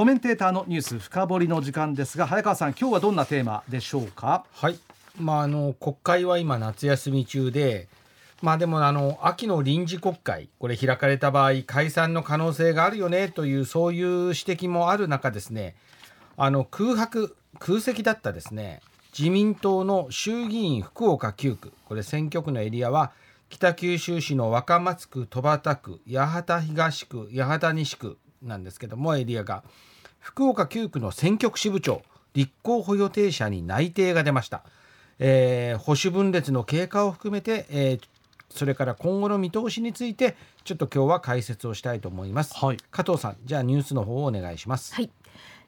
コメンテーターのニュース深掘りの時間ですが早川さん今日はどんなテーマでしょうか？はい。まああの国会は今夏休み中でまあでもあの秋の臨時国会これ開かれた場合解散の可能性があるよねというそういう指摘もある中ですねあの空白空席だったですね自民党の衆議院福岡9区これ選挙区のエリアは北九州市の若松区戸畑区八幡東区八幡西区なんですけどもエリアが。福岡9区の選挙区支部長立候補予定者に内定が出ました、えー、保守分裂の経過を含めて、えー、それから今後の見通しについてちょっと今日は解説をしたいと思います、はい、加藤さんじゃあニュースの方をお願いします。はい。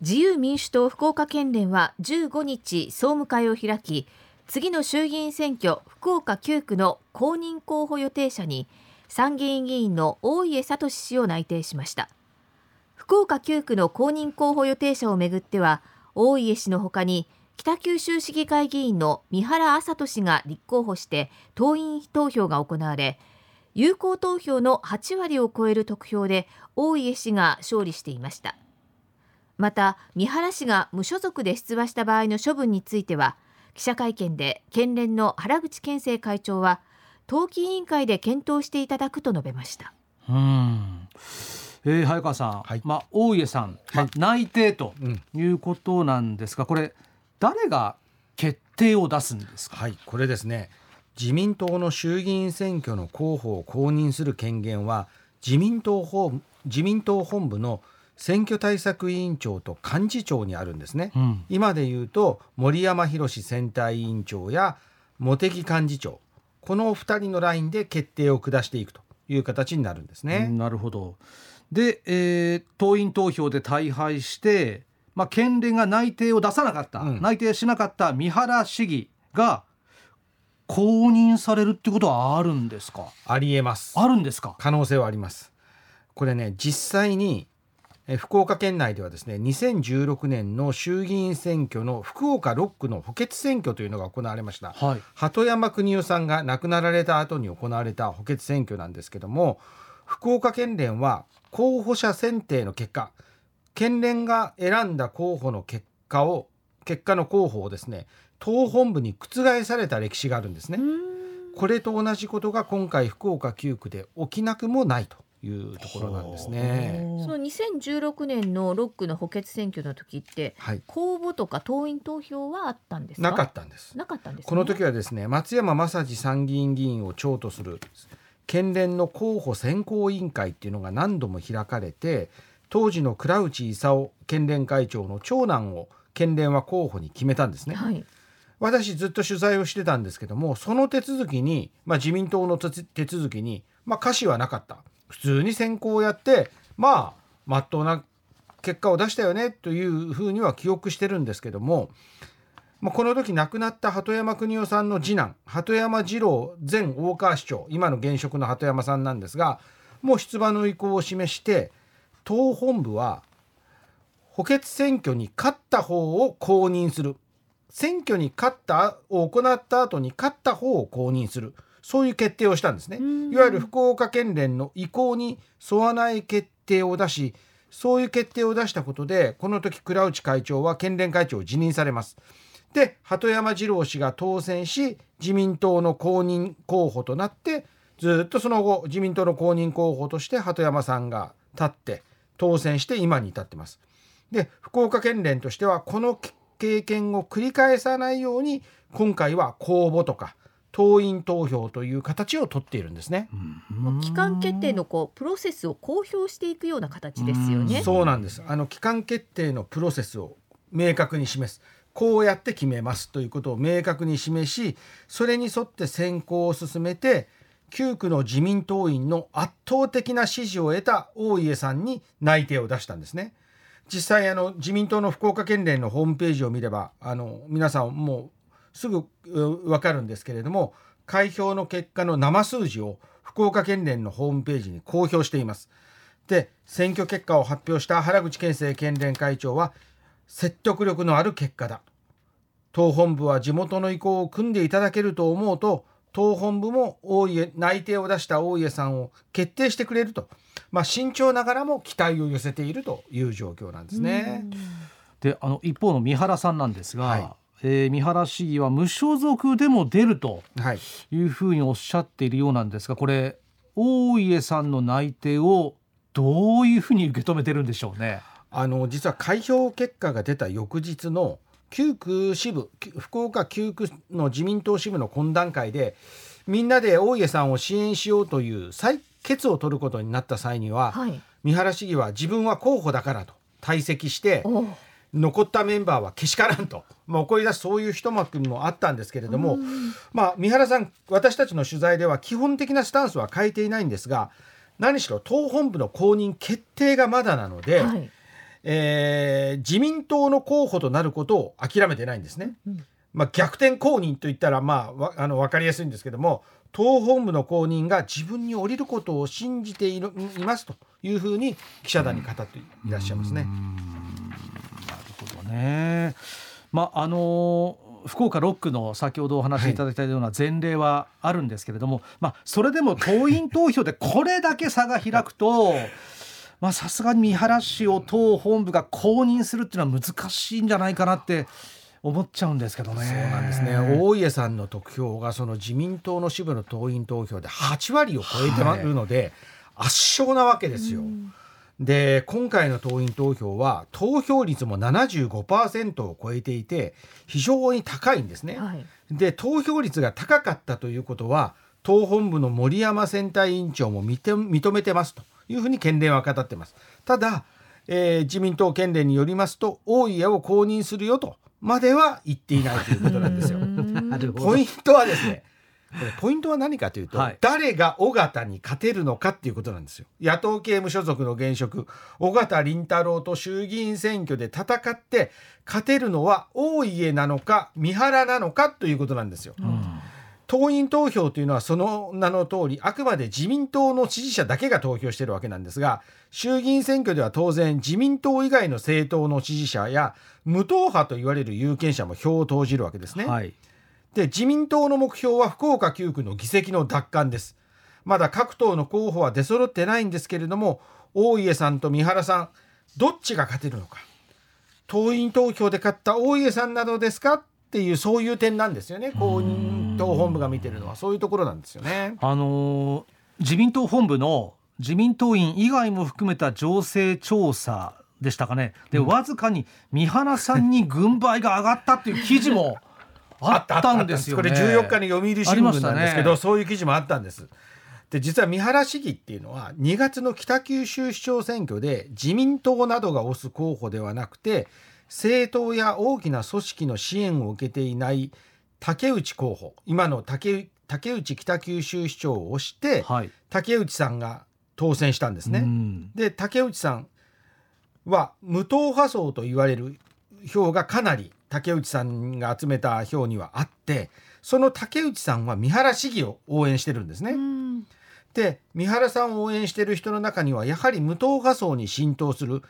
自由民主党福岡県連は15日総務会を開き次の衆議院選挙福岡9区の公認候補予定者に参議院議員の大家聡氏を内定しました福岡9区の公認候補予定者をめぐっては大家氏のほかに北九州市議会議員の三原麻人氏が立候補して党員投票が行われ有効投票の8割を超える得票で大家氏が勝利していました。また三原氏が無所属で出馬した場合の処分については記者会見で県連の原口健生会長は党紀委員会で検討していただくと述べました。うん。えー、早川さん、はい、まあ、大家さん、まあ、内定ということなんですが、うん、これ誰が決定を出すんですか、はい、これですね。自民党の衆議院選挙の候補を公認する権限は自民党本自民党本部の選挙対策委員長と幹事長にあるんですね、うん、今で言うと森山博選対委員長や茂木幹事長。この2人のラインで決定を下していくという形になるんですね。なるほどで、えー、党員投票で大敗して、まあ、県連が内定を出さなかった、うん、内定しなかった三原市議が公認されるってことはあるんですか？ありえます。あるんですか？可能性はあります。これね実際に福岡県内ではですね2016年の衆議院選挙の福岡6区の補欠選挙というのが行われました、はい、鳩山邦夫さんが亡くなられた後に行われた補欠選挙なんですけども福岡県連は候補者選定の結果県連が選んだ候補の結果を結果の候補をですね党本部に覆された歴史があるんですね。これと同じことが今回福岡9区で起きなくもないというところなんですね。その2016年の6区の補欠選挙の時って、はい、公募とか党員投票はあったんですなかったんです。なかったんです、ね、この時はですね松山正治参議院議員を長とする県連の候補選考委員会っていうのが何度も開かれて当時の倉内勲県連会長の長男を県連は候補に決めたんですね。はい私ずっと取材をしてたんですけどもその手続きに、まあ、自民党の手続きに、まあ、歌詞はなかった普通に選考をやってまあまっとうな結果を出したよねというふうには記憶してるんですけども、まあ、この時亡くなった鳩山邦夫さんの次男鳩山二郎前大川市長今の現職の鳩山さんなんですがもう出馬の意向を示して党本部は補欠選挙に勝った方を公認する選挙に勝ったを行った後に勝った方を公認するそういう決定をしたんですね。いわゆる福岡県連の意向に沿わない決定を出しそういう決定を出したことでこの時倉内会長は県連会長を辞任されます。で鳩山二郎氏が当選し自民党の公認候補となってずっとその後自民党の公認候補として鳩山さんが立って当選して今に至ってます。で福岡県連としてはこの経験を繰り返さないように今回は公募とか党員投票という形をとっているんですね。期間決定のこうプロセスを公表していくような形ですよね。そうなんです。あの期間決定のプロセスを明確に示す。こうやって決めますということを明確に示し、それに沿って選考を進めて、9区の自民党員の圧倒的な支持を得た大家さんに内定を出したんですね。実際あの自民党の福岡県連のホームページを見ればあの皆さんもうすぐ分かるんですけれども開票の結果の生数字を福岡県連のホームページに公表しています。で選挙結果を発表した原口県政県連会長は説得力のある結果だ党本部は地元の意向を組んでいただけると思うと党本部も大家内定を出した大家さんを決定してくれるとまあ、慎重ながらも期待を寄せているという状況なんですね。であの一方の三原さんなんですが、はいえー三原市議は無所属でも出るとはい、いうふうにおっしゃっているようなんですがこれ大家さんの内定をどういうふうに受け止めてるんでしょうね。あの実は開票結果が出た翌日の9区支部き福岡9区の自民党支部の懇談会でみんなで大家さんを支援しようという採決を取ることになった際には、はい。三原市議は自分は候補だからと退席して残ったメンバーはけしからんと、まあ、怒り出すそういう一幕もあったんですけれども、まあ、三原さん私たちの取材では基本的なスタンスは変えていないんですが何しろ党本部の公認決定がまだなので、はい。えー自民党の候補となることを諦めてないんですね。まあ、逆転公認といったら、まあ、わあの分かりやすいんですけども党本部の公認が自分に降りることを信じているいますというふうに記者団に語っていらっしゃいますね。なるほどね。まああの福岡6区の先ほどお話しいただいたような前例はあるんですけれども、まあそれでも党員投票でこれだけ差が開くと。まあさすがに三原氏を党本部が公認するっていうのは難しいんじゃないかなって思っちゃうんですけどね。そうなんですね大家さんの得票がその自民党の支部の党員投票で8割を超えてまるので、圧勝なわけですよ。で今回の党員投票は投票率も75%を超えていて非常に高いんですね。はい。で投票率が高かったということは党本部の森山選対委員長も認めてますというふうに県連は語ってます。ただ、えー自民党県連によりますと大家を公認するよとまでは言っていないということなんですよ。なるほど。ポイントはですねこれポイントは何かというと、はい。誰が尾形に勝てるのかっていうことなんですよ。野党系無所属の現職尾形凛太郎と衆議院選挙で戦って勝てるのは大家なのか三原なのかということなんですよ、党員投票というのはその名の通りあくまで自民党の支持者だけが投票しているわけなんですが衆議院選挙では当然自民党以外の政党の支持者や無党派と言われる有権者も票を投じるわけですね。はい。で自民党の目標は福岡9区の議席の奪還ですまだ各党の候補は出揃ってないんですけれども大家さんと三原さんどっちが勝てるのか党員投票で勝った大家さんなどですかっていうそういう点なんですよね公認党本部が見てるのはそういうところなんですよね。あのー自民党本部の自民党員以外も含めた情勢調査でしたかねで、わずかに三原さんに軍配が上がったっていう記事も あったんですよね。これ14日に読売新聞なんですけど、ねそういう記事もあったんです。で実は三原市議っていうのは2月の北九州市長選挙で自民党などが推す候補ではなくて政党や大きな組織の支援を受けていない竹内候補今の竹竹内北九州市長を推して、はい。竹内さんが当選したんですね。うんで竹内さんは無党派層と言われる票がかなり竹内さんが集めた票にはあってその竹内さんは三原市議を応援してるんですね。うんで三原さんを応援してる人の中にはやはり無党派層に浸透する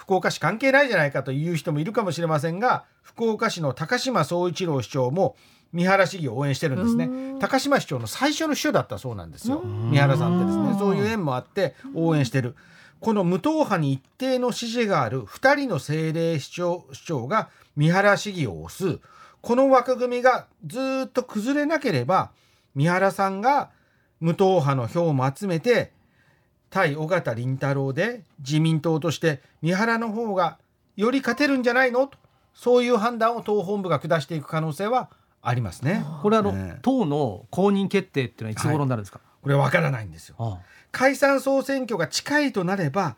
福岡市関係ないじゃないかという人もいるかもしれませんが福岡市の高島総一郎市長も三原市議を応援してるんですね。うん。高島市長の最初の秘書だったそうなんですよ。うん。三原さんってですね。そういう縁もあって応援してる。この無党派に一定の支持がある2人の政令市長市長が三原市議を推す。この枠組みがずっと崩れなければ三原さんが無党派の票も集めて対尾形凛太郎で自民党として三原の方がより勝てるんじゃないの？とそういう判断を党本部が下していく可能性はありますね。これあの、ね党の公認決定っていうのはいつ頃になるんですか？これわからないんですよ。あ解散総選挙が近いとなれば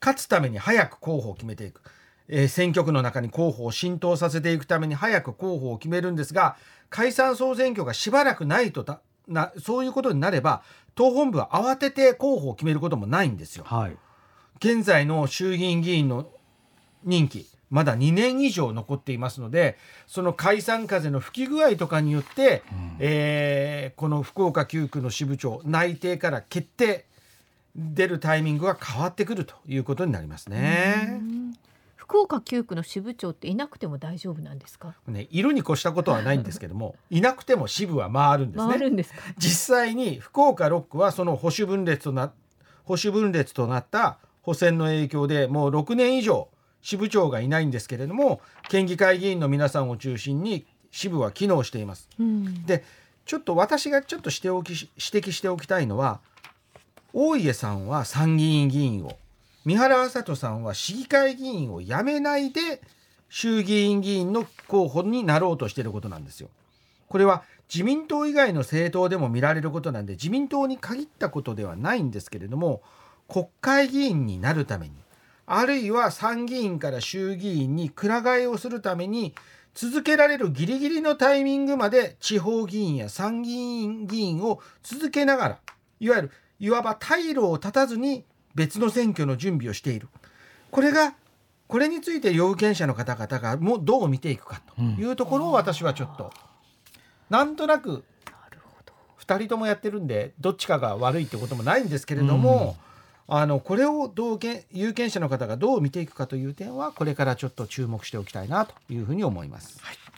勝つために早く候補を決めていく、えー選挙区の中に候補を浸透させていくために早く候補を決めるんですが解散総選挙がしばらくないとだなそういうことになれば党本部は慌てて候補を決めることもないんですよ。はい。現在の衆議院議員の任期まだ2年以上残っていますのでその解散風の吹き具合とかによって、えーこの福岡9区の支部長内定から決定出るタイミングが変わってくるということになりますね。福岡9区の支部長っていなくても大丈夫なんですか？ねいるに越したことはないんですけども いなくても支部は回るんですね。回るんですか？実際に福岡6区はその保守分裂とな保守分裂となった補選の影響でもう6年以上支部長がいないんですけれども県議会議員の皆さんを中心に支部は機能しています。うんでちょっと私がちょっとしておき指摘しておきたいのは大家さんは参議院議員を三原麻人さんは市議会議員を辞めないで衆議院議員の候補になろうとしていることなんですよ。これは自民党以外の政党でも見られることなんで自民党に限ったことではないんですけれども国会議員になるためにあるいは参議院から衆議院にくら替えをするために続けられるギリギリのタイミングまで地方議員や参議院議員を続けながらいわゆるいわば退路を断たずに別の選挙の準備をしている。これがこれについて有権者の方々がもうどう見ていくかというところを私はちょっとなんとなく2人ともやってるんでどっちかが悪いってこともないんですけれども、あのこれをどうけ有権者の方がどう見ていくかという点はこれからちょっと注目しておきたいなというふうに思います。はい